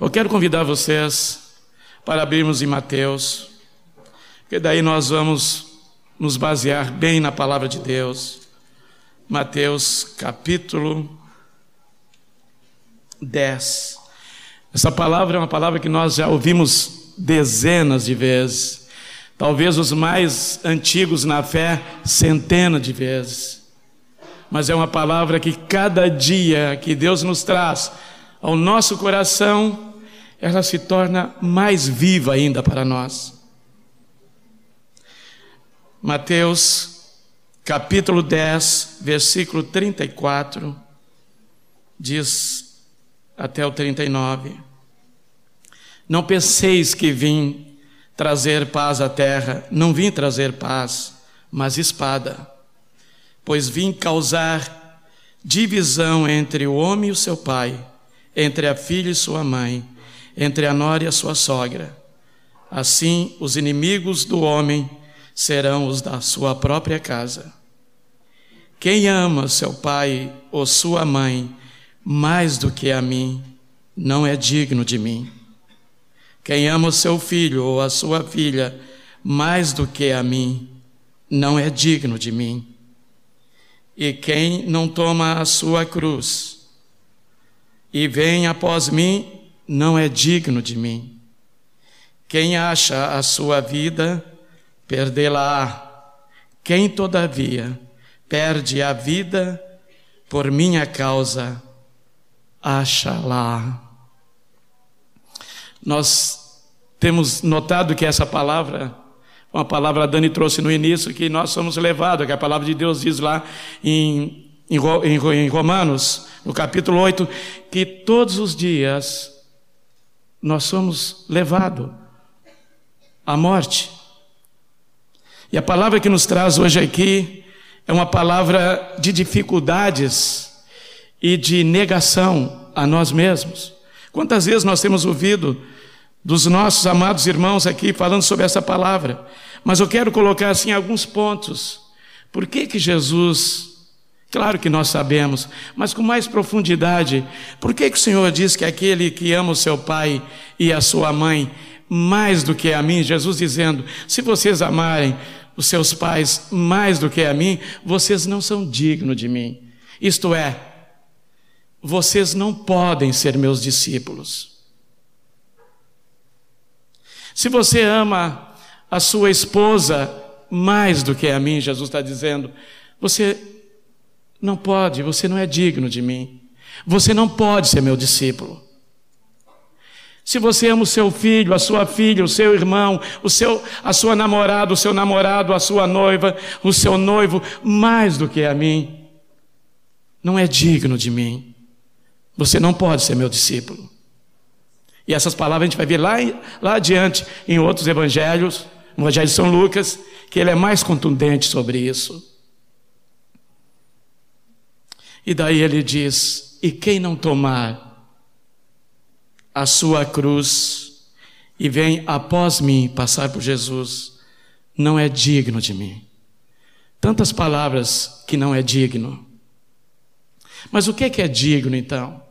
Eu quero convidar vocês para abrirmos em Mateus, porque daí nós vamos nos basear bem na palavra de Deus. Mateus capítulo 10. Essa palavra é uma palavra que nós já ouvimos dezenas de vezes, talvez os mais antigos na fé, centenas de vezes. Mas é uma palavra que cada dia que Deus nos traz ao nosso coração, ela se torna mais viva ainda para nós. Mateus capítulo 10, versículo 34, diz até o 39: Não penseis que vim trazer paz à terra, não vim trazer paz, mas espada, pois vim causar divisão entre o homem e o seu pai entre a filha e sua mãe, entre a nora e a sua sogra. Assim, os inimigos do homem serão os da sua própria casa. Quem ama seu pai ou sua mãe mais do que a mim, não é digno de mim. Quem ama seu filho ou a sua filha mais do que a mim, não é digno de mim. E quem não toma a sua cruz, e vem após mim não é digno de mim. Quem acha a sua vida, perdê-la-á. Quem, todavia, perde a vida por minha causa, acha-la. Nós temos notado que essa palavra, uma palavra a Dani trouxe no início, que nós somos levados, que a palavra de Deus diz lá em em Romanos, no capítulo 8, que todos os dias nós somos levados à morte. E a palavra que nos traz hoje aqui é uma palavra de dificuldades e de negação a nós mesmos. Quantas vezes nós temos ouvido dos nossos amados irmãos aqui falando sobre essa palavra? Mas eu quero colocar assim alguns pontos. Por que que Jesus Claro que nós sabemos, mas com mais profundidade. Por que, que o Senhor diz que aquele que ama o seu pai e a sua mãe mais do que a mim, Jesus dizendo: se vocês amarem os seus pais mais do que a mim, vocês não são dignos de mim. Isto é, vocês não podem ser meus discípulos. Se você ama a sua esposa mais do que a mim, Jesus está dizendo, você não pode, você não é digno de mim. Você não pode ser meu discípulo. Se você ama o seu filho, a sua filha, o seu irmão, o seu, a sua namorada, o seu namorado, a sua noiva, o seu noivo, mais do que a mim, não é digno de mim. Você não pode ser meu discípulo. E essas palavras a gente vai ver lá, lá adiante em outros evangelhos, no Evangelho de São Lucas, que ele é mais contundente sobre isso. E daí ele diz: E quem não tomar a sua cruz e vem após mim passar por Jesus, não é digno de mim. Tantas palavras que não é digno. Mas o que é que é digno então?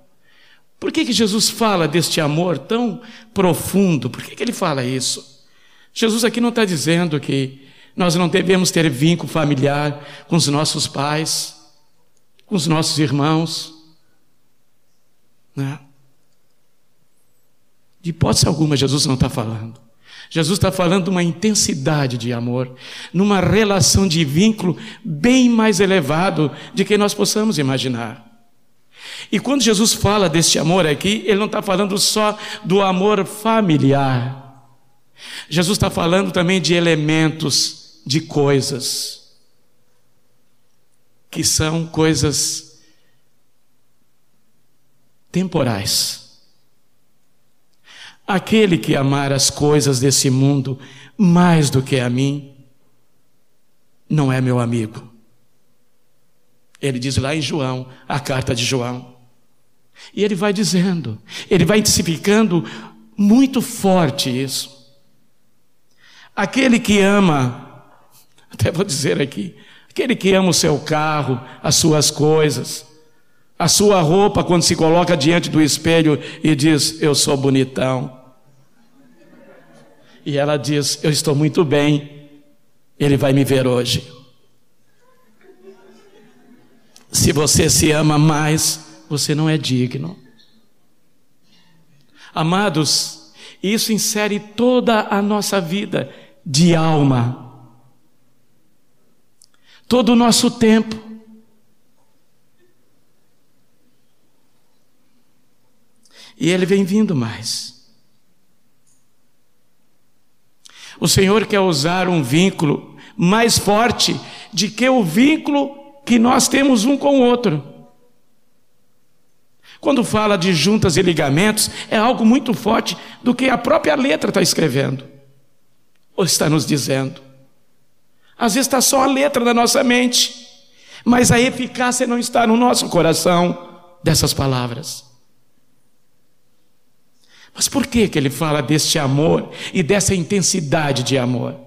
Por que, que Jesus fala deste amor tão profundo? Por que, que ele fala isso? Jesus aqui não está dizendo que nós não devemos ter vínculo familiar com os nossos pais com os nossos irmãos. Né? De hipótese alguma, Jesus não está falando. Jesus está falando de uma intensidade de amor, numa relação de vínculo bem mais elevado de que nós possamos imaginar. E quando Jesus fala deste amor aqui, ele não está falando só do amor familiar. Jesus está falando também de elementos, de coisas que são coisas temporais. Aquele que amar as coisas desse mundo mais do que a mim, não é meu amigo. Ele diz lá em João, a carta de João. E ele vai dizendo, ele vai intensificando muito forte isso. Aquele que ama, até vou dizer aqui, Aquele que ama o seu carro, as suas coisas, a sua roupa quando se coloca diante do espelho e diz: Eu sou bonitão. E ela diz: Eu estou muito bem, ele vai me ver hoje. Se você se ama mais, você não é digno. Amados, isso insere toda a nossa vida de alma, todo o nosso tempo. E ele vem vindo mais. O Senhor quer usar um vínculo mais forte de que o vínculo que nós temos um com o outro. Quando fala de juntas e ligamentos, é algo muito forte do que a própria letra está escrevendo, ou está nos dizendo. Às vezes está só a letra na nossa mente, mas a eficácia não está no nosso coração dessas palavras. Mas por que, que ele fala deste amor e dessa intensidade de amor?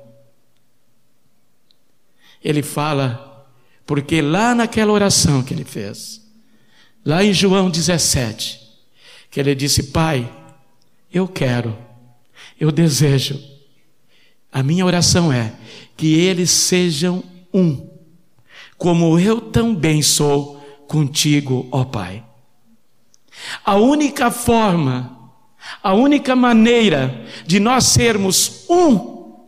Ele fala porque lá naquela oração que ele fez, lá em João 17, que ele disse: Pai, eu quero, eu desejo, a minha oração é que eles sejam um, como eu também sou contigo, ó Pai. A única forma, a única maneira de nós sermos um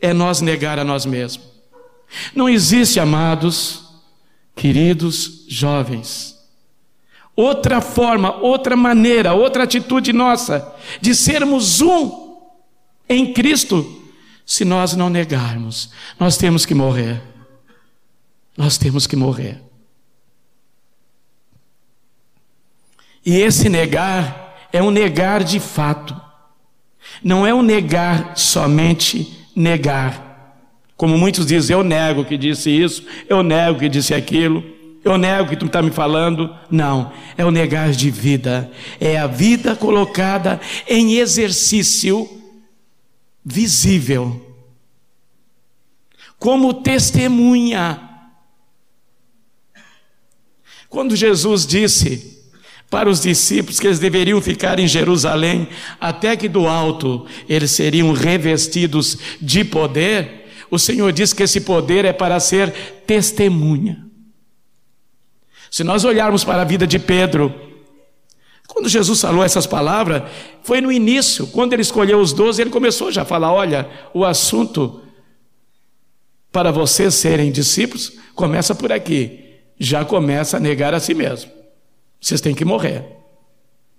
é nós negar a nós mesmos. Não existe, amados, queridos jovens, outra forma, outra maneira, outra atitude nossa de sermos um em Cristo, se nós não negarmos. Nós temos que morrer. Nós temos que morrer. E esse negar é um negar de fato. Não é um negar somente negar. Como muitos dizem, eu nego que disse isso, eu nego que disse aquilo, eu nego que tu está me falando. Não, é o negar de vida, é a vida colocada em exercício visível, como testemunha. Quando Jesus disse para os discípulos que eles deveriam ficar em Jerusalém até que do alto eles seriam revestidos de poder, o Senhor diz que esse poder é para ser testemunha. Se nós olharmos para a vida de Pedro, quando Jesus falou essas palavras, foi no início, quando ele escolheu os doze, ele começou já a falar: olha, o assunto para vocês serem discípulos começa por aqui. Já começa a negar a si mesmo. Vocês têm que morrer.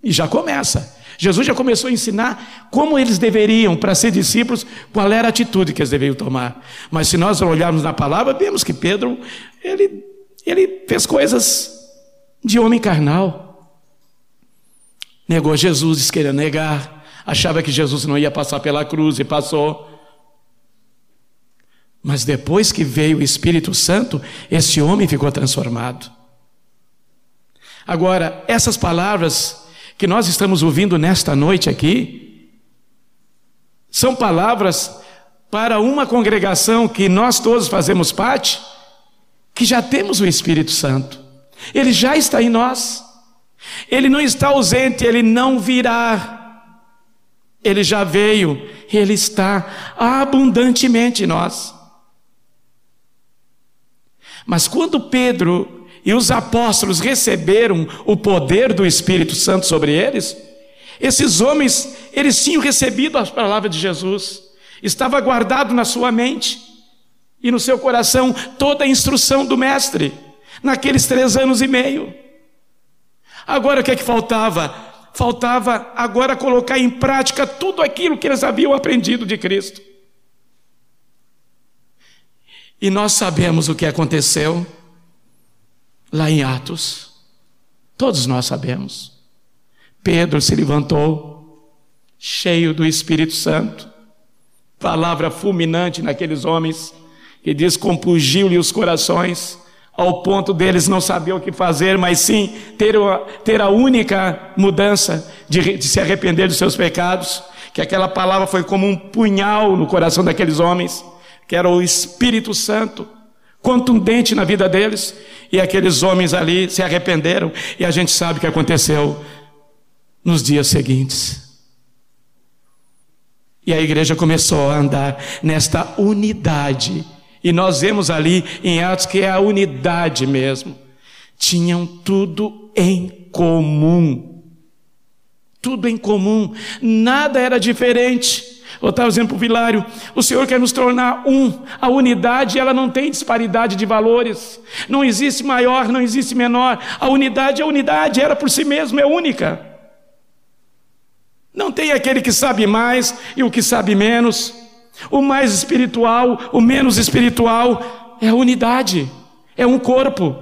E já começa. Jesus já começou a ensinar como eles deveriam, para ser discípulos, qual era a atitude que eles deveriam tomar. Mas se nós olharmos na palavra, vemos que Pedro, ele, ele fez coisas de homem carnal. Negou Jesus, queria negar, achava que Jesus não ia passar pela cruz e passou. Mas depois que veio o Espírito Santo, esse homem ficou transformado. Agora, essas palavras que nós estamos ouvindo nesta noite aqui são palavras para uma congregação que nós todos fazemos parte, que já temos o Espírito Santo. Ele já está em nós. Ele não está ausente, ele não virá. Ele já veio, ele está abundantemente em nós. Mas quando Pedro e os apóstolos receberam o poder do Espírito Santo sobre eles, esses homens, eles tinham recebido a palavra de Jesus, estava guardado na sua mente e no seu coração toda a instrução do Mestre, naqueles três anos e meio. Agora o que é que faltava? Faltava agora colocar em prática tudo aquilo que eles haviam aprendido de Cristo. E nós sabemos o que aconteceu lá em Atos. Todos nós sabemos. Pedro se levantou, cheio do Espírito Santo, palavra fulminante naqueles homens, que diz: compungiu-lhe os corações, ao ponto deles não saber o que fazer, mas sim ter, uma, ter a única mudança de, de se arrepender dos seus pecados, que aquela palavra foi como um punhal no coração daqueles homens, que era o Espírito Santo contundente na vida deles, e aqueles homens ali se arrependeram, e a gente sabe o que aconteceu nos dias seguintes. E a igreja começou a andar nesta unidade. E nós vemos ali em Atos que é a unidade mesmo. Tinham tudo em comum. Tudo em comum. Nada era diferente. Eu estava dizendo para o Vilário, o Senhor quer nos tornar um. A unidade, ela não tem disparidade de valores. Não existe maior, não existe menor. A unidade é unidade, era por si mesmo, é única. Não tem aquele que sabe mais e o que sabe menos. O mais espiritual, o menos espiritual, é a unidade, é um corpo.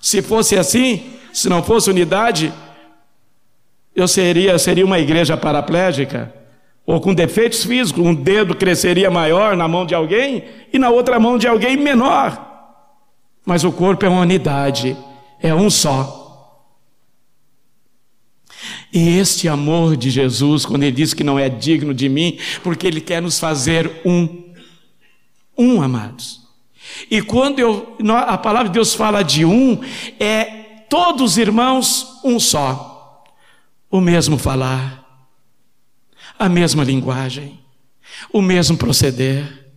Se fosse assim, se não fosse unidade, eu seria, seria uma igreja paraplégica, ou com defeitos físicos, um dedo cresceria maior na mão de alguém e na outra mão de alguém menor. Mas o corpo é uma unidade, é um só. E este amor de Jesus, quando ele diz que não é digno de mim, porque ele quer nos fazer um, um amados. E quando eu, a palavra de Deus fala de um, é todos irmãos, um só. O mesmo falar, a mesma linguagem, o mesmo proceder,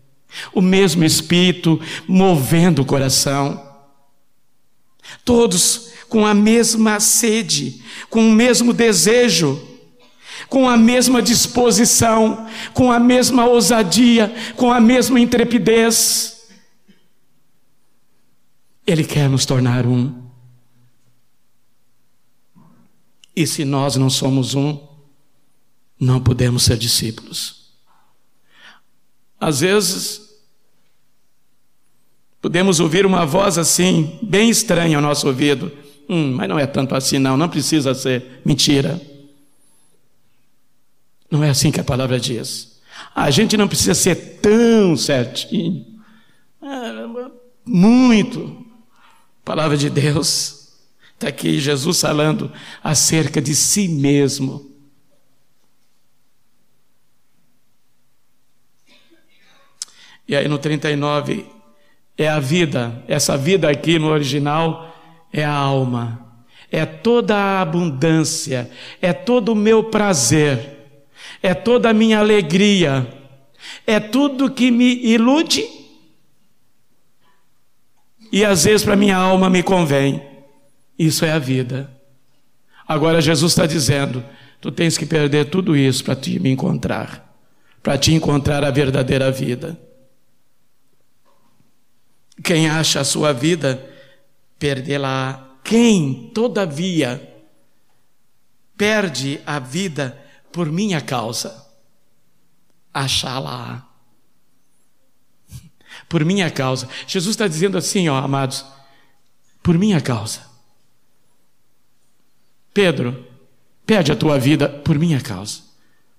o mesmo espírito movendo o coração. Todos com a mesma sede, com o mesmo desejo, com a mesma disposição, com a mesma ousadia, com a mesma intrepidez. Ele quer nos tornar um. E se nós não somos um, não podemos ser discípulos. Às vezes, podemos ouvir uma voz assim, bem estranha ao nosso ouvido. Hum, mas não é tanto assim, não, não precisa ser mentira. Não é assim que a palavra diz. A gente não precisa ser tão certinho. Muito. Palavra de Deus. Está aqui Jesus falando acerca de si mesmo. E aí no 39, é a vida, essa vida aqui no original é a alma, é toda a abundância, é todo o meu prazer, é toda a minha alegria, é tudo que me ilude e às vezes para minha alma me convém. Isso é a vida. Agora Jesus está dizendo: tu tens que perder tudo isso para te me encontrar, para te encontrar a verdadeira vida. Quem acha a sua vida perdê-la. Quem, todavia, perde a vida por minha causa, achá-la. Por minha causa. Jesus está dizendo assim, ó, amados, por minha causa. Pedro, perde a tua vida por minha causa.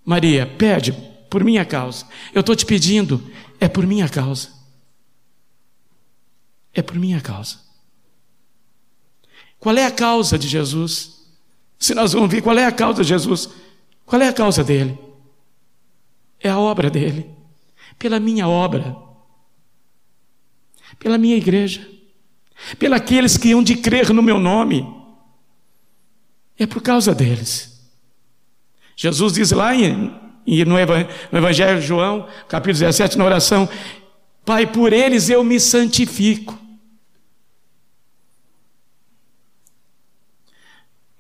Maria, pede por minha causa. Eu estou te pedindo, é por minha causa. É por minha causa. Qual é a causa de Jesus? Se nós vamos ver qual é a causa de Jesus, qual é a causa dele? É a obra dele, pela minha obra, pela minha igreja, aqueles que hão de crer no meu nome. É por causa deles. Jesus diz lá em, no Evangelho de João, capítulo 17, na oração: Pai, por eles eu me santifico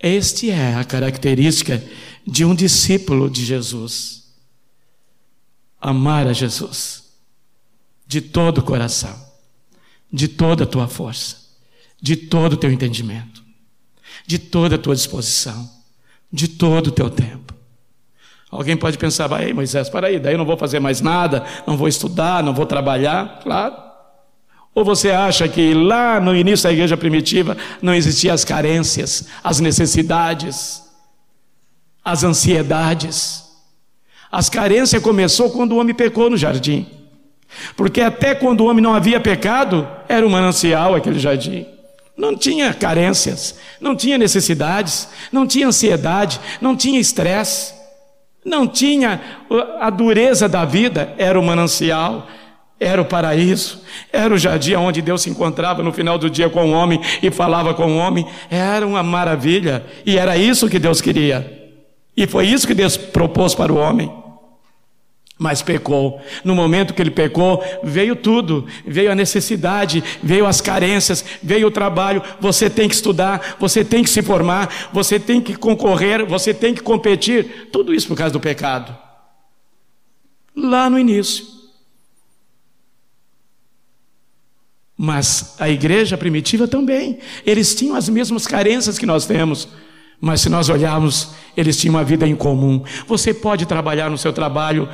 Este é a característica de um discípulo de Jesus. Amar a Jesus de todo o coração, de toda a tua força, de todo o teu entendimento, de toda a tua disposição, de todo o teu tempo. Alguém pode pensar, vai, Moisés, para aí, daí eu não vou fazer mais nada, não vou estudar, não vou trabalhar. Claro. Ou você acha que lá no início da igreja primitiva não existiam as carências, as necessidades, as ansiedades? As carências começou quando o homem pecou no jardim. Porque até quando o homem não havia pecado, era um manancial aquele jardim. Não tinha carências, não tinha necessidades, não tinha ansiedade, não tinha estresse, não tinha a dureza da vida, era o manancial era o paraíso, era o jardim onde Deus se encontrava no final do dia com o homem e falava com o homem, era uma maravilha, e era isso que Deus queria, e foi isso que Deus propôs para o homem. Mas pecou. No momento que ele pecou, veio tudo: veio a necessidade, veio as carências, veio o trabalho. Você tem que estudar, você tem que se formar, você tem que concorrer, você tem que competir. Tudo isso por causa do pecado. Lá no início. Mas a igreja primitiva também. Eles tinham as mesmas carências que nós temos. Mas se nós olharmos, eles tinham uma vida em comum. Você pode trabalhar no seu trabalho.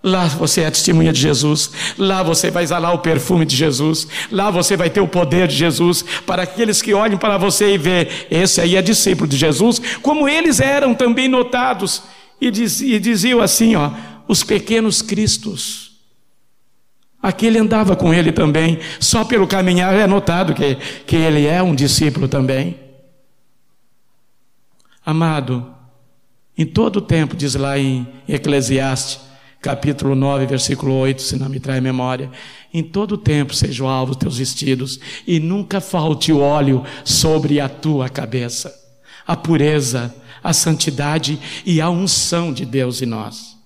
Lá você é testemunha de Jesus, lá você vai exalar o perfume de Jesus, lá você vai ter o poder de Jesus, para aqueles que olhem para você e vê, esse aí é discípulo de Jesus, como eles eram também notados, e, e diziam assim: ó, os pequenos cristos. Aquele andava com ele também, só pelo caminhar é notado que, que ele é um discípulo também. Amado, em todo o tempo, diz lá em Eclesiastes, capítulo 9, versículo 8, se não me trai memória, em todo o tempo sejam alvos teus vestidos, e nunca falte o óleo sobre a tua cabeça. A pureza, a santidade e a unção de Deus em nós.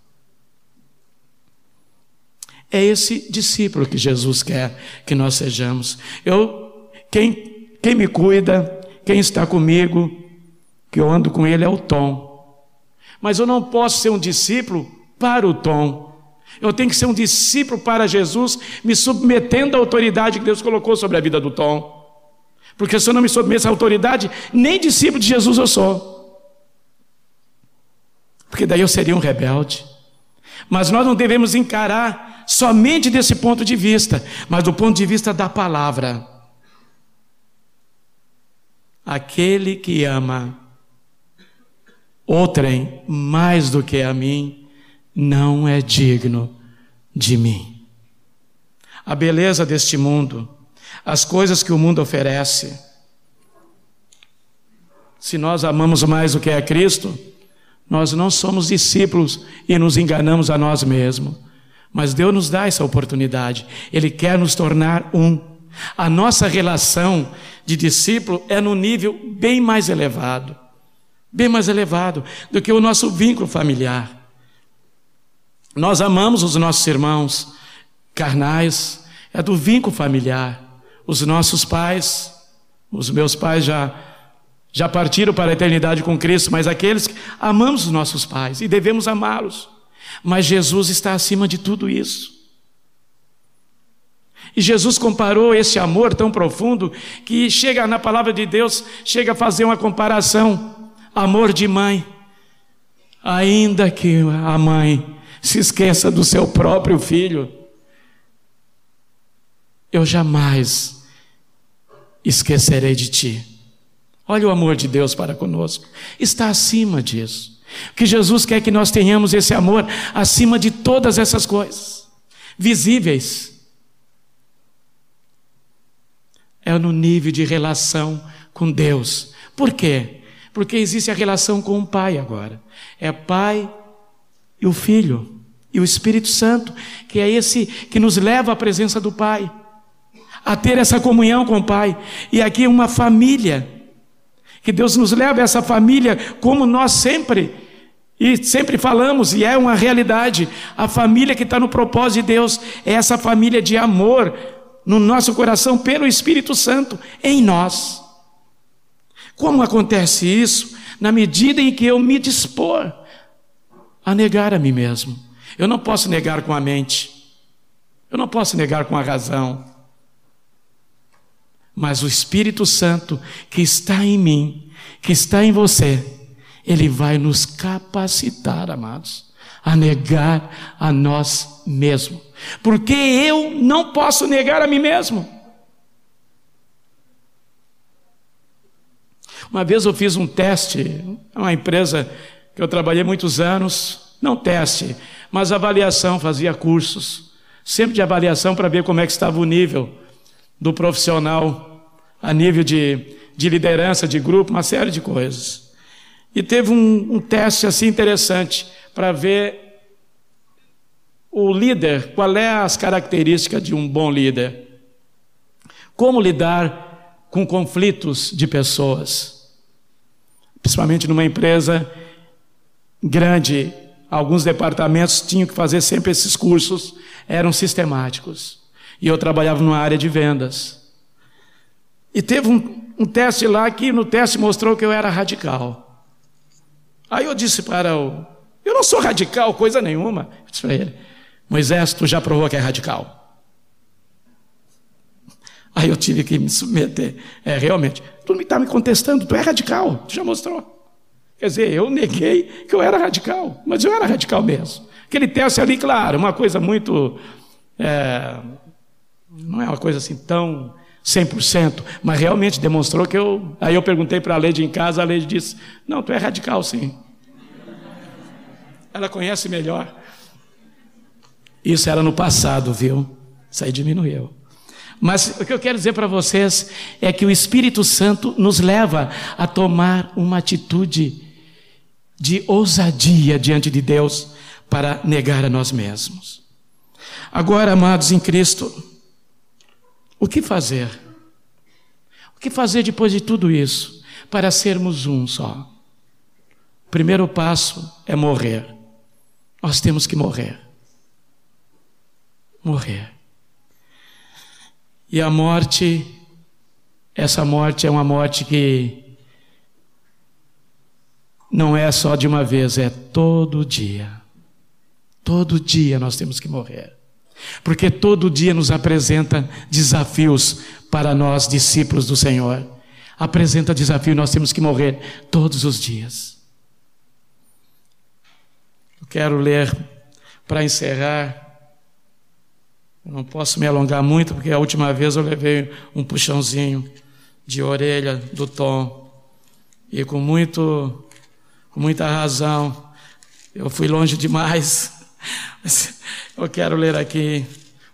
É esse discípulo que Jesus quer que nós sejamos. Eu, quem, quem me cuida, quem está comigo, que eu ando com ele é o Tom. Mas eu não posso ser um discípulo para o Tom. Eu tenho que ser um discípulo para Jesus, me submetendo à autoridade que Deus colocou sobre a vida do Tom. Porque se eu não me submeto à autoridade, nem discípulo de Jesus eu sou. Porque daí eu seria um rebelde. Mas nós não devemos encarar somente desse ponto de vista, mas do ponto de vista da palavra. Aquele que ama outrem mais do que a mim, não é digno de mim. A beleza deste mundo, as coisas que o mundo oferece, se nós amamos mais do que a Cristo, nós não somos discípulos e nos enganamos a nós mesmos. Mas Deus nos dá essa oportunidade. Ele quer nos tornar um. A nossa relação de discípulo é no nível bem mais elevado bem mais elevado do que o nosso vínculo familiar. Nós amamos os nossos irmãos carnais, é do vínculo familiar. Os nossos pais, os meus pais já já partiram para a eternidade com Cristo, mas aqueles que amamos os nossos pais e devemos amá-los. Mas Jesus está acima de tudo isso. E Jesus comparou esse amor tão profundo que chega na palavra de Deus, chega a fazer uma comparação. Amor de mãe. Ainda que a mãe se esqueça do seu próprio filho, eu jamais esquecerei de ti. Olha o amor de Deus para conosco, está acima disso que Jesus quer que nós tenhamos esse amor acima de todas essas coisas, visíveis. É no nível de relação com Deus. Por quê? Porque existe a relação com o Pai agora. É Pai e o Filho e o Espírito Santo, que é esse que nos leva à presença do Pai, a ter essa comunhão com o Pai. E aqui uma família, que Deus nos leva a essa família como nós sempre e sempre falamos, e é uma realidade, a família que está no propósito de Deus é essa família de amor no nosso coração pelo Espírito Santo em nós. Como acontece isso? Na medida em que eu me dispor a negar a mim mesmo. Eu não posso negar com a mente, eu não posso negar com a razão. Mas o Espírito Santo que está em mim, que está em você, ele vai nos capacitar, amados, a negar a nós mesmos. Porque eu não posso negar a mim mesmo. Uma vez eu fiz um teste, uma empresa que eu trabalhei muitos anos, não teste, mas avaliação, fazia cursos, sempre de avaliação para ver como é que estava o nível do profissional, a nível de, de liderança de grupo, uma série de coisas. E teve um, um teste assim interessante para ver o líder, qual é as características de um bom líder? Como lidar com conflitos de pessoas? Principalmente numa empresa grande, alguns departamentos tinham que fazer sempre esses cursos, eram sistemáticos. E eu trabalhava numa área de vendas. E teve um, um teste lá que no teste mostrou que eu era radical. Aí eu disse para o. Eu não sou radical, coisa nenhuma. Eu disse para ele: Moisés, tu já provou que é radical. Aí eu tive que me submeter. É, realmente, tu está me contestando, tu é radical, tu já mostrou. Quer dizer, eu neguei que eu era radical, mas eu era radical mesmo. Aquele teste ali, claro, uma coisa muito. É, não é uma coisa assim tão 100%, mas realmente demonstrou que eu. Aí eu perguntei para a Leide em casa, a Leide disse: Não, tu é radical sim. Ela conhece melhor. Isso era no passado, viu? Isso aí diminuiu. Mas o que eu quero dizer para vocês é que o Espírito Santo nos leva a tomar uma atitude de ousadia diante de Deus para negar a nós mesmos. Agora, amados em Cristo, o que fazer? O que fazer depois de tudo isso para sermos um só? O primeiro passo é morrer. Nós temos que morrer. Morrer. E a morte, essa morte é uma morte que não é só de uma vez, é todo dia. Todo dia nós temos que morrer. Porque todo dia nos apresenta desafios para nós, discípulos do Senhor. Apresenta desafio, nós temos que morrer todos os dias. Quero ler para encerrar eu não posso me alongar muito, porque a última vez eu levei um puxãozinho de orelha do Tom. E com, muito, com muita razão, eu fui longe demais. Mas eu quero ler aqui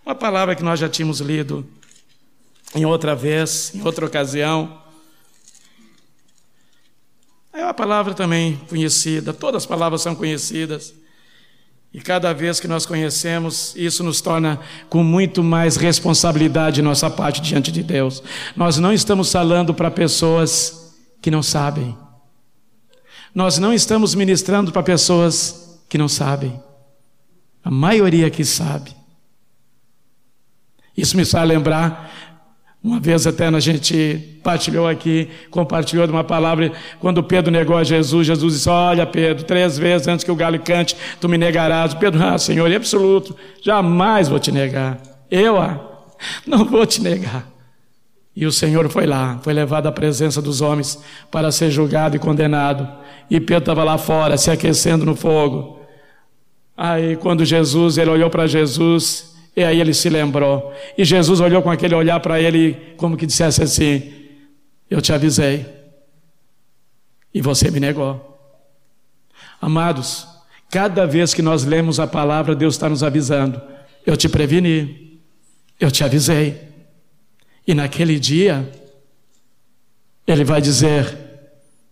uma palavra que nós já tínhamos lido em outra vez, em outra ocasião. É uma palavra também conhecida, todas as palavras são conhecidas. E cada vez que nós conhecemos, isso nos torna com muito mais responsabilidade nossa parte diante de Deus. Nós não estamos falando para pessoas que não sabem. Nós não estamos ministrando para pessoas que não sabem. A maioria que sabe. Isso me faz lembrar uma vez até a gente partilhou aqui, compartilhou de uma palavra, quando Pedro negou a Jesus, Jesus disse: Olha, Pedro, três vezes antes que o galo cante, tu me negarás. Pedro, ah, Senhor, absoluto, jamais vou te negar. Eu, ah, não vou te negar. E o Senhor foi lá, foi levado à presença dos homens para ser julgado e condenado. E Pedro estava lá fora, se aquecendo no fogo. Aí, quando Jesus, ele olhou para Jesus e aí ele se lembrou. E Jesus olhou com aquele olhar para ele, como que dissesse assim: Eu te avisei. E você me negou. Amados, cada vez que nós lemos a palavra, Deus está nos avisando: Eu te preveni. Eu te avisei. E naquele dia, Ele vai dizer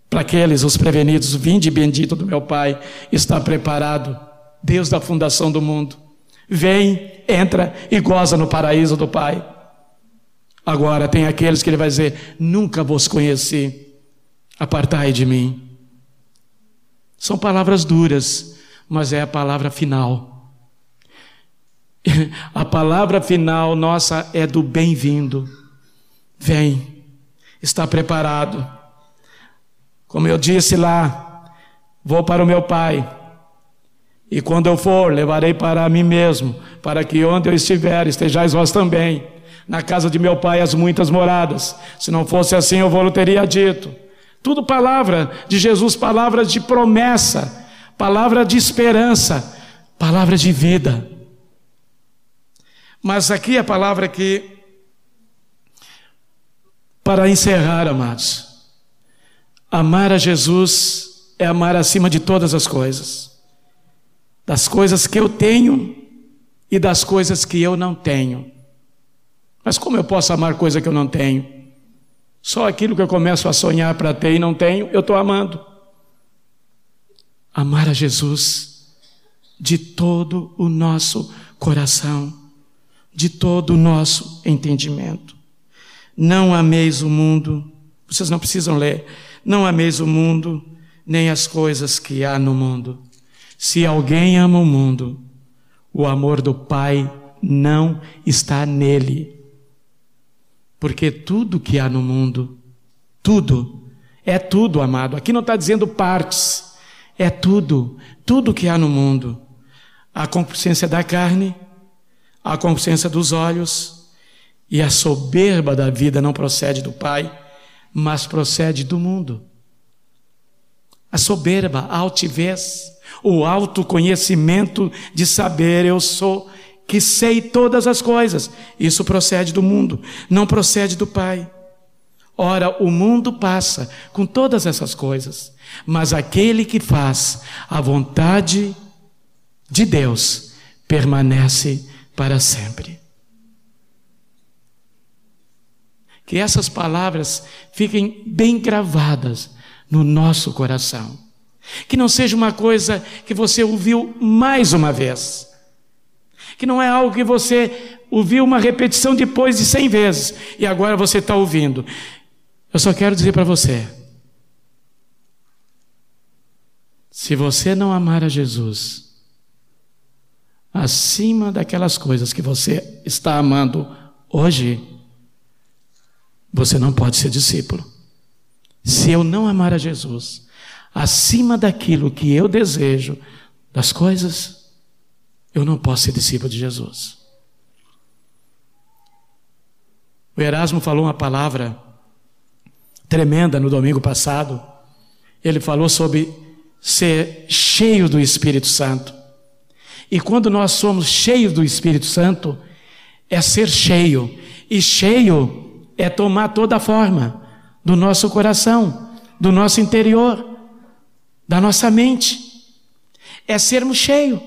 para aqueles, os prevenidos: Vinde bendito do meu Pai, está preparado, Deus da fundação do mundo. Vem, entra e goza no paraíso do Pai. Agora tem aqueles que ele vai dizer: Nunca vos conheci, apartai de mim. São palavras duras, mas é a palavra final. A palavra final nossa é do bem-vindo. Vem, está preparado. Como eu disse lá, vou para o meu Pai e quando eu for, levarei para mim mesmo, para que onde eu estiver, estejais vós também. Na casa de meu pai as muitas moradas. Se não fosse assim, eu vou teria dito. Tudo palavra de Jesus, palavra de promessa, palavra de esperança, palavra de vida. Mas aqui a palavra que, para encerrar, amados, amar a Jesus é amar acima de todas as coisas das coisas que eu tenho e das coisas que eu não tenho. Mas como eu posso amar coisa que eu não tenho? Só aquilo que eu começo a sonhar para ter e não tenho, eu estou amando. Amar a Jesus de todo o nosso coração, de todo o nosso entendimento. Não ameis o mundo, vocês não precisam ler, não ameis o mundo, nem as coisas que há no mundo. Se alguém ama o mundo, o amor do Pai não está nele. Porque tudo que há no mundo, tudo, é tudo, amado. Aqui não está dizendo partes, é tudo, tudo que há no mundo. A consciência da carne, a consciência dos olhos e a soberba da vida não procede do Pai, mas procede do mundo. A soberba, a altivez, o autoconhecimento de saber eu sou, que sei todas as coisas. Isso procede do mundo, não procede do Pai. Ora, o mundo passa com todas essas coisas, mas aquele que faz a vontade de Deus permanece para sempre. Que essas palavras fiquem bem gravadas no nosso coração. Que não seja uma coisa que você ouviu mais uma vez. Que não é algo que você ouviu uma repetição depois de cem vezes e agora você está ouvindo. Eu só quero dizer para você: se você não amar a Jesus acima daquelas coisas que você está amando hoje, você não pode ser discípulo. Se eu não amar a Jesus acima daquilo que eu desejo, das coisas, eu não posso ser discípulo de Jesus. O Erasmo falou uma palavra tremenda no domingo passado. Ele falou sobre ser cheio do Espírito Santo. E quando nós somos cheios do Espírito Santo, é ser cheio. E cheio é tomar toda a forma do nosso coração, do nosso interior, da nossa mente. É sermos cheios.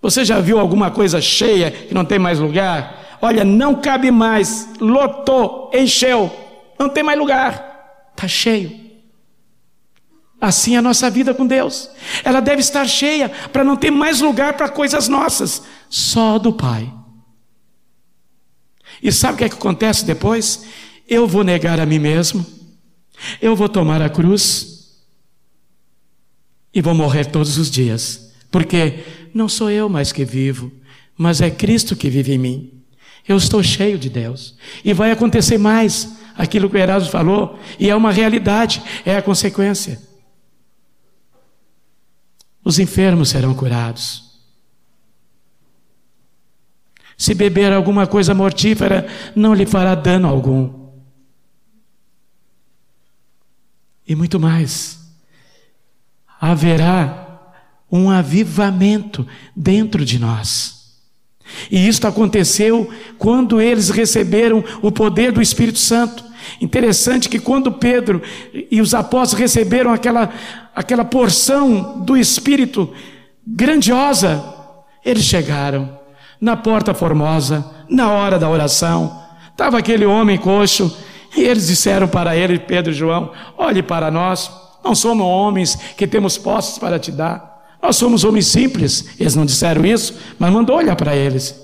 Você já viu alguma coisa cheia que não tem mais lugar? Olha, não cabe mais, lotou, encheu. Não tem mais lugar. Está cheio. Assim é a nossa vida com Deus. Ela deve estar cheia para não ter mais lugar para coisas nossas, só do Pai. E sabe o que, é que acontece depois? Eu vou negar a mim mesmo, eu vou tomar a cruz e vou morrer todos os dias, porque não sou eu mais que vivo, mas é Cristo que vive em mim. Eu estou cheio de Deus. E vai acontecer mais aquilo que o Erasmo falou, e é uma realidade, é a consequência. Os enfermos serão curados. Se beber alguma coisa mortífera, não lhe fará dano algum. E muito mais. Haverá um avivamento dentro de nós. E isso aconteceu quando eles receberam o poder do Espírito Santo. Interessante que quando Pedro e os apóstolos receberam aquela, aquela porção do Espírito grandiosa, eles chegaram na porta formosa, na hora da oração. Estava aquele homem coxo, e eles disseram para ele, Pedro e João: Olhe para nós, não somos homens que temos posses para te dar. Nós somos homens simples. Eles não disseram isso, mas mandou olhar para eles.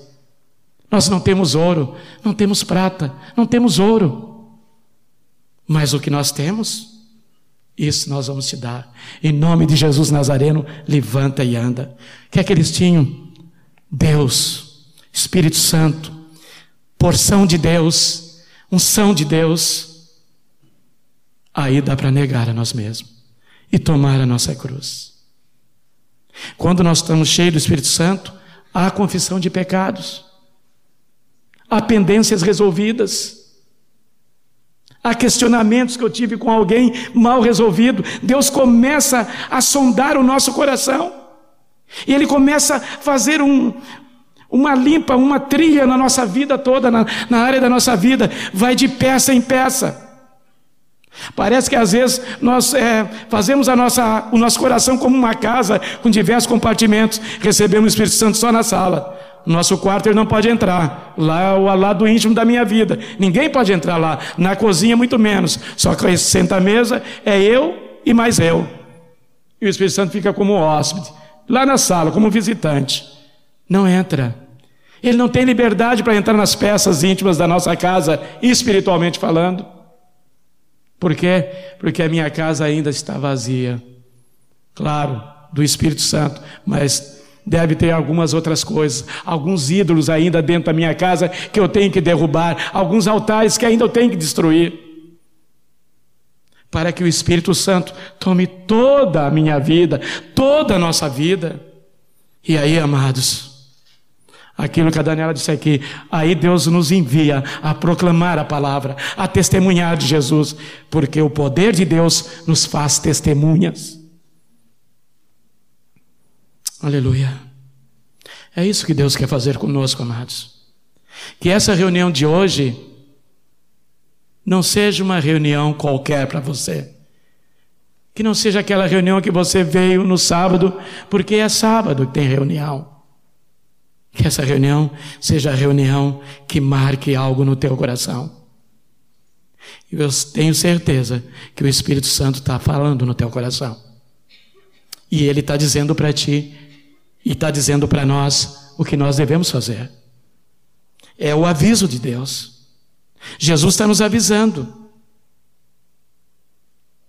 Nós não temos ouro, não temos prata, não temos ouro. Mas o que nós temos, isso nós vamos te dar. Em nome de Jesus Nazareno, levanta e anda. O que é que eles tinham? Deus, Espírito Santo, porção de Deus, unção de Deus. Aí dá para negar a nós mesmos e tomar a nossa cruz. Quando nós estamos cheios do Espírito Santo, há confissão de pecados, há pendências resolvidas, há questionamentos que eu tive com alguém mal resolvido. Deus começa a sondar o nosso coração, e Ele começa a fazer um, uma limpa, uma trilha na nossa vida toda, na, na área da nossa vida, vai de peça em peça. Parece que às vezes nós é, fazemos nossa, o nosso coração como uma casa com diversos compartimentos. Recebemos o Espírito Santo só na sala. No nosso quarto ele não pode entrar. Lá é o lado íntimo da minha vida. Ninguém pode entrar lá. Na cozinha, muito menos. Só que senta à mesa é eu e mais eu. E o Espírito Santo fica como hóspede. lá na sala, como visitante. Não entra. Ele não tem liberdade para entrar nas peças íntimas da nossa casa, espiritualmente falando. Por quê? Porque a minha casa ainda está vazia. Claro, do Espírito Santo, mas deve ter algumas outras coisas, alguns ídolos ainda dentro da minha casa que eu tenho que derrubar, alguns altares que ainda eu tenho que destruir. Para que o Espírito Santo tome toda a minha vida, toda a nossa vida. E aí, amados, aquilo que a Daniela disse aqui, aí Deus nos envia a proclamar a palavra, a testemunhar de Jesus, porque o poder de Deus nos faz testemunhas. Aleluia. É isso que Deus quer fazer conosco, amados. Que essa reunião de hoje não seja uma reunião qualquer para você. Que não seja aquela reunião que você veio no sábado, porque é sábado que tem reunião. Que essa reunião seja a reunião que marque algo no teu coração. Eu tenho certeza que o Espírito Santo está falando no teu coração. E ele está dizendo para ti e está dizendo para nós o que nós devemos fazer. É o aviso de Deus. Jesus está nos avisando.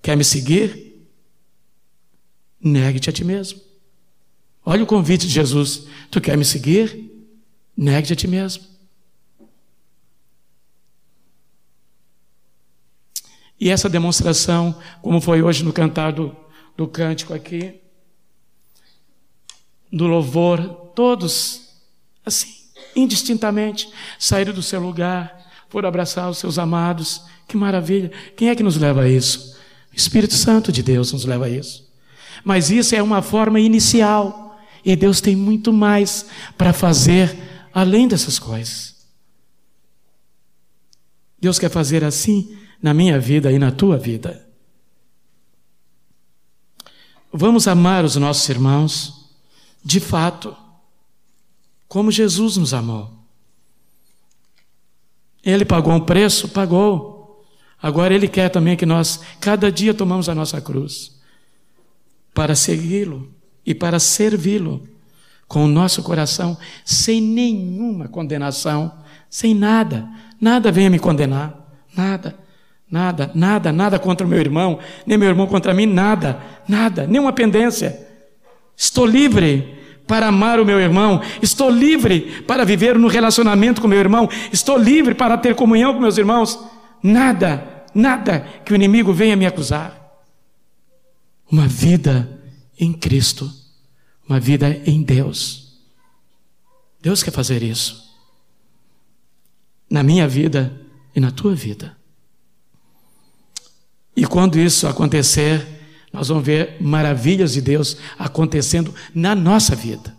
Quer me seguir? Negue-te a ti mesmo. Olha o convite de Jesus. Tu quer me seguir? Negue-te a ti mesmo. E essa demonstração, como foi hoje no cantar do, do cântico aqui, do louvor, todos, assim, indistintamente, saíram do seu lugar, foram abraçar os seus amados. Que maravilha! Quem é que nos leva a isso? O Espírito Santo de Deus nos leva a isso. Mas isso é uma forma inicial, e Deus tem muito mais para fazer além dessas coisas. Deus quer fazer assim na minha vida e na tua vida. Vamos amar os nossos irmãos de fato, como Jesus nos amou. Ele pagou um preço? Pagou. Agora Ele quer também que nós, cada dia, tomamos a nossa cruz para segui-lo e para servi-lo com o nosso coração, sem nenhuma condenação, sem nada. Nada venha me condenar. Nada. Nada, nada, nada contra o meu irmão, nem meu irmão contra mim, nada, nada, nenhuma pendência. Estou livre para amar o meu irmão, estou livre para viver no relacionamento com meu irmão, estou livre para ter comunhão com meus irmãos. Nada, nada que o inimigo venha me acusar. Uma vida em Cristo, uma vida em Deus. Deus quer fazer isso. Na minha vida e na tua vida. E quando isso acontecer, nós vamos ver maravilhas de Deus acontecendo na nossa vida.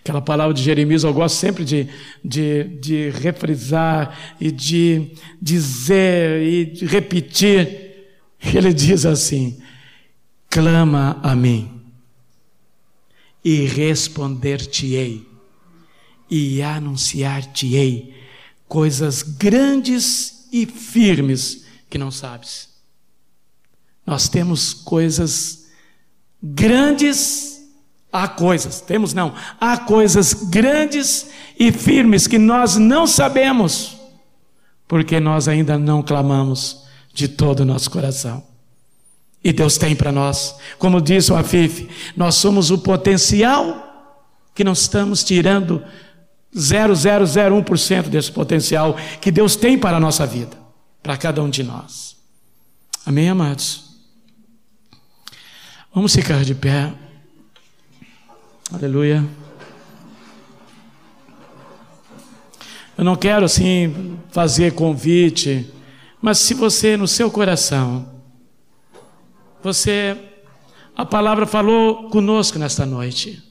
Aquela palavra de Jeremias eu gosto sempre de, de, de refrisar e de dizer e de repetir. Ele diz assim: clama a mim e responder-te-ei e anunciar-te-ei coisas grandes e firmes que não sabes. Nós temos coisas grandes, há coisas, temos não, há coisas grandes e firmes que nós não sabemos, porque nós ainda não clamamos de todo o nosso coração. E Deus tem para nós, como diz o Afif, nós somos o potencial que não estamos tirando 0,001% desse potencial que Deus tem para a nossa vida, para cada um de nós. Amém, amados? Vamos ficar de pé. Aleluia. Eu não quero assim fazer convite, mas se você no seu coração, você, a palavra falou conosco nesta noite.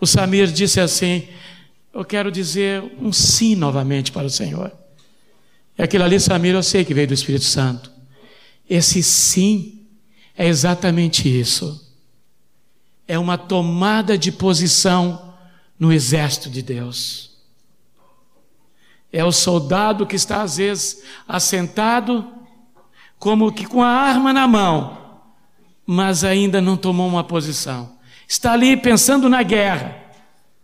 O Samir disse assim: Eu quero dizer um sim novamente para o Senhor. E aquilo ali, Samir, eu sei que veio do Espírito Santo. Esse sim é exatamente isso. É uma tomada de posição no exército de Deus. É o soldado que está às vezes assentado, como que com a arma na mão, mas ainda não tomou uma posição. Está ali pensando na guerra,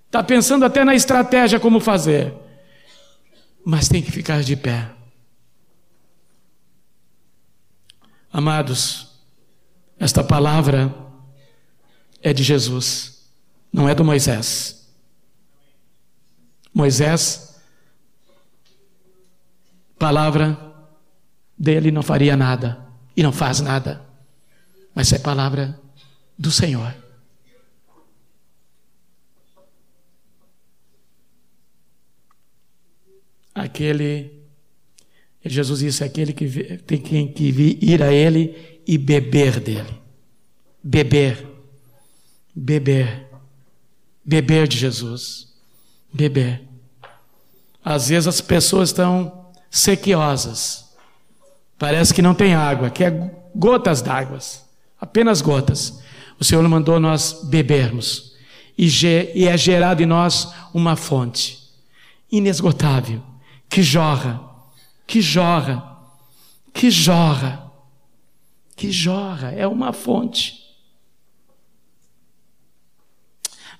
está pensando até na estratégia como fazer, mas tem que ficar de pé. Amados, esta palavra é de Jesus, não é do Moisés. Moisés, palavra dele não faria nada e não faz nada, mas é palavra do Senhor. Aquele, Jesus disse: aquele que tem que ir a Ele e beber dele. Beber. Beber. Beber de Jesus. Beber. Às vezes as pessoas estão sequiosas. Parece que não tem água, que é gotas d'água. Apenas gotas. O Senhor mandou nós bebermos. E, e é gerado em nós uma fonte inesgotável que jorra, que jorra, que jorra que jorra, é uma fonte.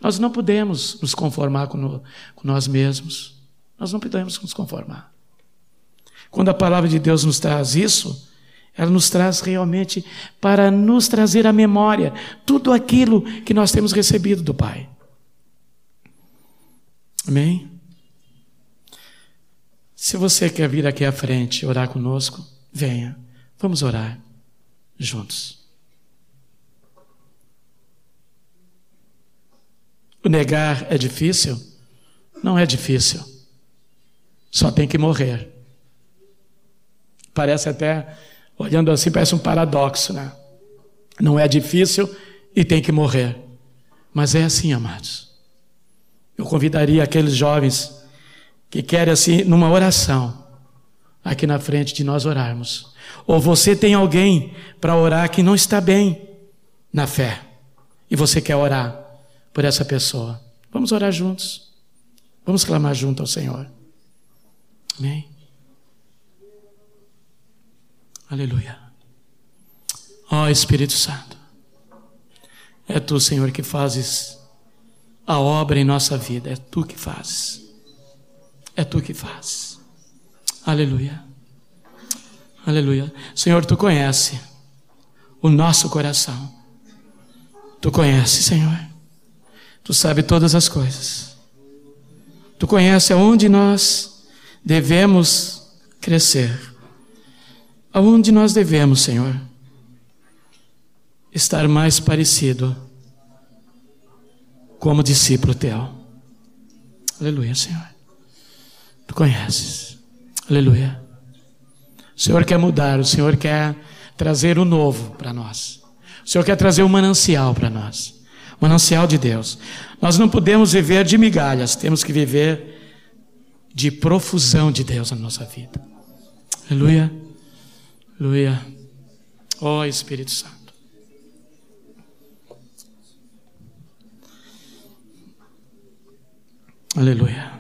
Nós não podemos nos conformar com, no, com nós mesmos. Nós não podemos nos conformar. Quando a palavra de Deus nos traz isso, ela nos traz realmente para nos trazer à memória tudo aquilo que nós temos recebido do Pai. Amém? Se você quer vir aqui à frente orar conosco, venha. Vamos orar juntos. O negar é difícil? Não é difícil. Só tem que morrer. Parece até, olhando assim, parece um paradoxo, né? Não é difícil e tem que morrer. Mas é assim, amados. Eu convidaria aqueles jovens que querem, assim, numa oração, aqui na frente de nós orarmos. Ou você tem alguém para orar que não está bem na fé e você quer orar por essa pessoa. Vamos orar juntos. Vamos clamar junto ao Senhor. Amém. Aleluia. Ó oh, Espírito Santo, é tu, Senhor, que fazes a obra em nossa vida. É tu que fazes. É tu que fazes. Aleluia. Aleluia. Senhor, tu conhece o nosso coração. Tu conhece, Senhor. Tu sabe todas as coisas. Tu conhece aonde nós devemos crescer. Aonde nós devemos, Senhor, estar mais parecido como discípulo teu. Aleluia, Senhor. Tu conheces. Aleluia. O Senhor quer mudar, o Senhor quer trazer o novo para nós. O Senhor quer trazer o manancial para nós. O manancial de Deus. Nós não podemos viver de migalhas, temos que viver de profusão de Deus na nossa vida. Aleluia. Aleluia. Ó oh, Espírito Santo. Aleluia.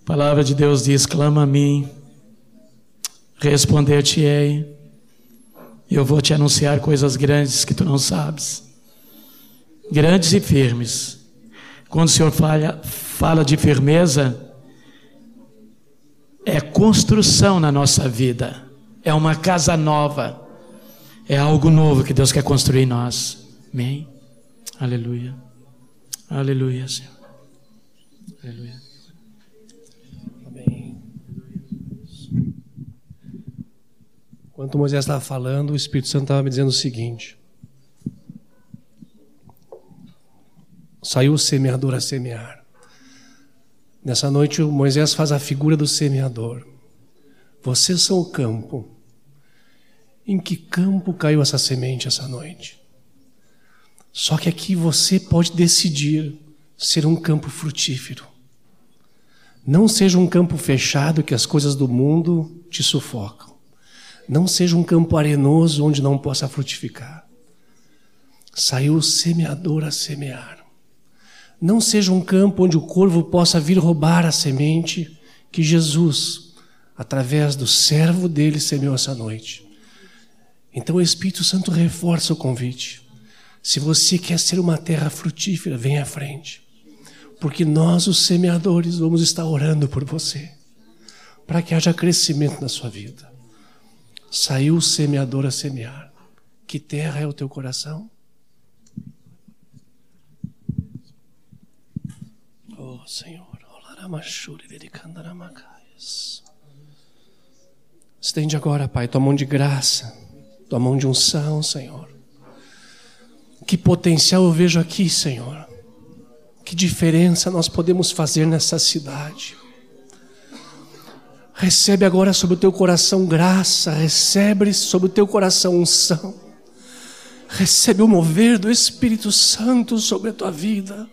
A palavra de Deus diz: clama a mim responder-te-ei. Eu vou te anunciar coisas grandes que tu não sabes. Grandes e firmes. Quando o Senhor fala, fala de firmeza, é construção na nossa vida. É uma casa nova. É algo novo que Deus quer construir em nós. Amém? Aleluia. Aleluia, Senhor. Aleluia. Enquanto Moisés estava falando, o Espírito Santo estava me dizendo o seguinte: Saiu o semeador a semear. Nessa noite, Moisés faz a figura do semeador. Vocês são o campo. Em que campo caiu essa semente essa noite? Só que aqui você pode decidir ser um campo frutífero. Não seja um campo fechado que as coisas do mundo te sufocam. Não seja um campo arenoso onde não possa frutificar. Saiu o semeador a semear. Não seja um campo onde o corvo possa vir roubar a semente que Jesus, através do servo dele, semeou essa noite. Então o Espírito Santo reforça o convite. Se você quer ser uma terra frutífera, vem à frente. Porque nós, os semeadores, vamos estar orando por você, para que haja crescimento na sua vida. Saiu o semeador a semear. Que terra é o teu coração? Senhor. Estende agora, Pai, tua mão de graça, tua mão de unção, Senhor. Que potencial eu vejo aqui, Senhor. Que diferença nós podemos fazer nessa cidade. Recebe agora sobre o teu coração graça, recebe sobre o teu coração unção. Recebe o mover do Espírito Santo sobre a tua vida.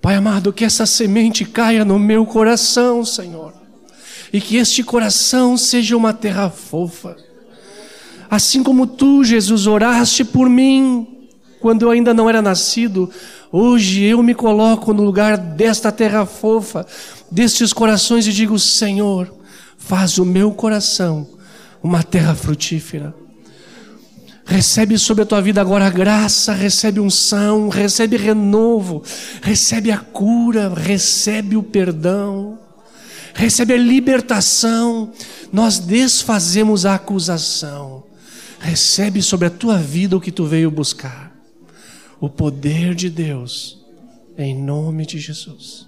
Pai amado, que essa semente caia no meu coração, Senhor. E que este coração seja uma terra fofa. Assim como tu, Jesus, oraste por mim quando eu ainda não era nascido, hoje eu me coloco no lugar desta terra fofa, destes corações e digo: Senhor, faz o meu coração uma terra frutífera. Recebe sobre a tua vida agora graça, recebe unção, recebe renovo, recebe a cura, recebe o perdão, recebe a libertação. Nós desfazemos a acusação. Recebe sobre a tua vida o que tu veio buscar. O poder de Deus, em nome de Jesus.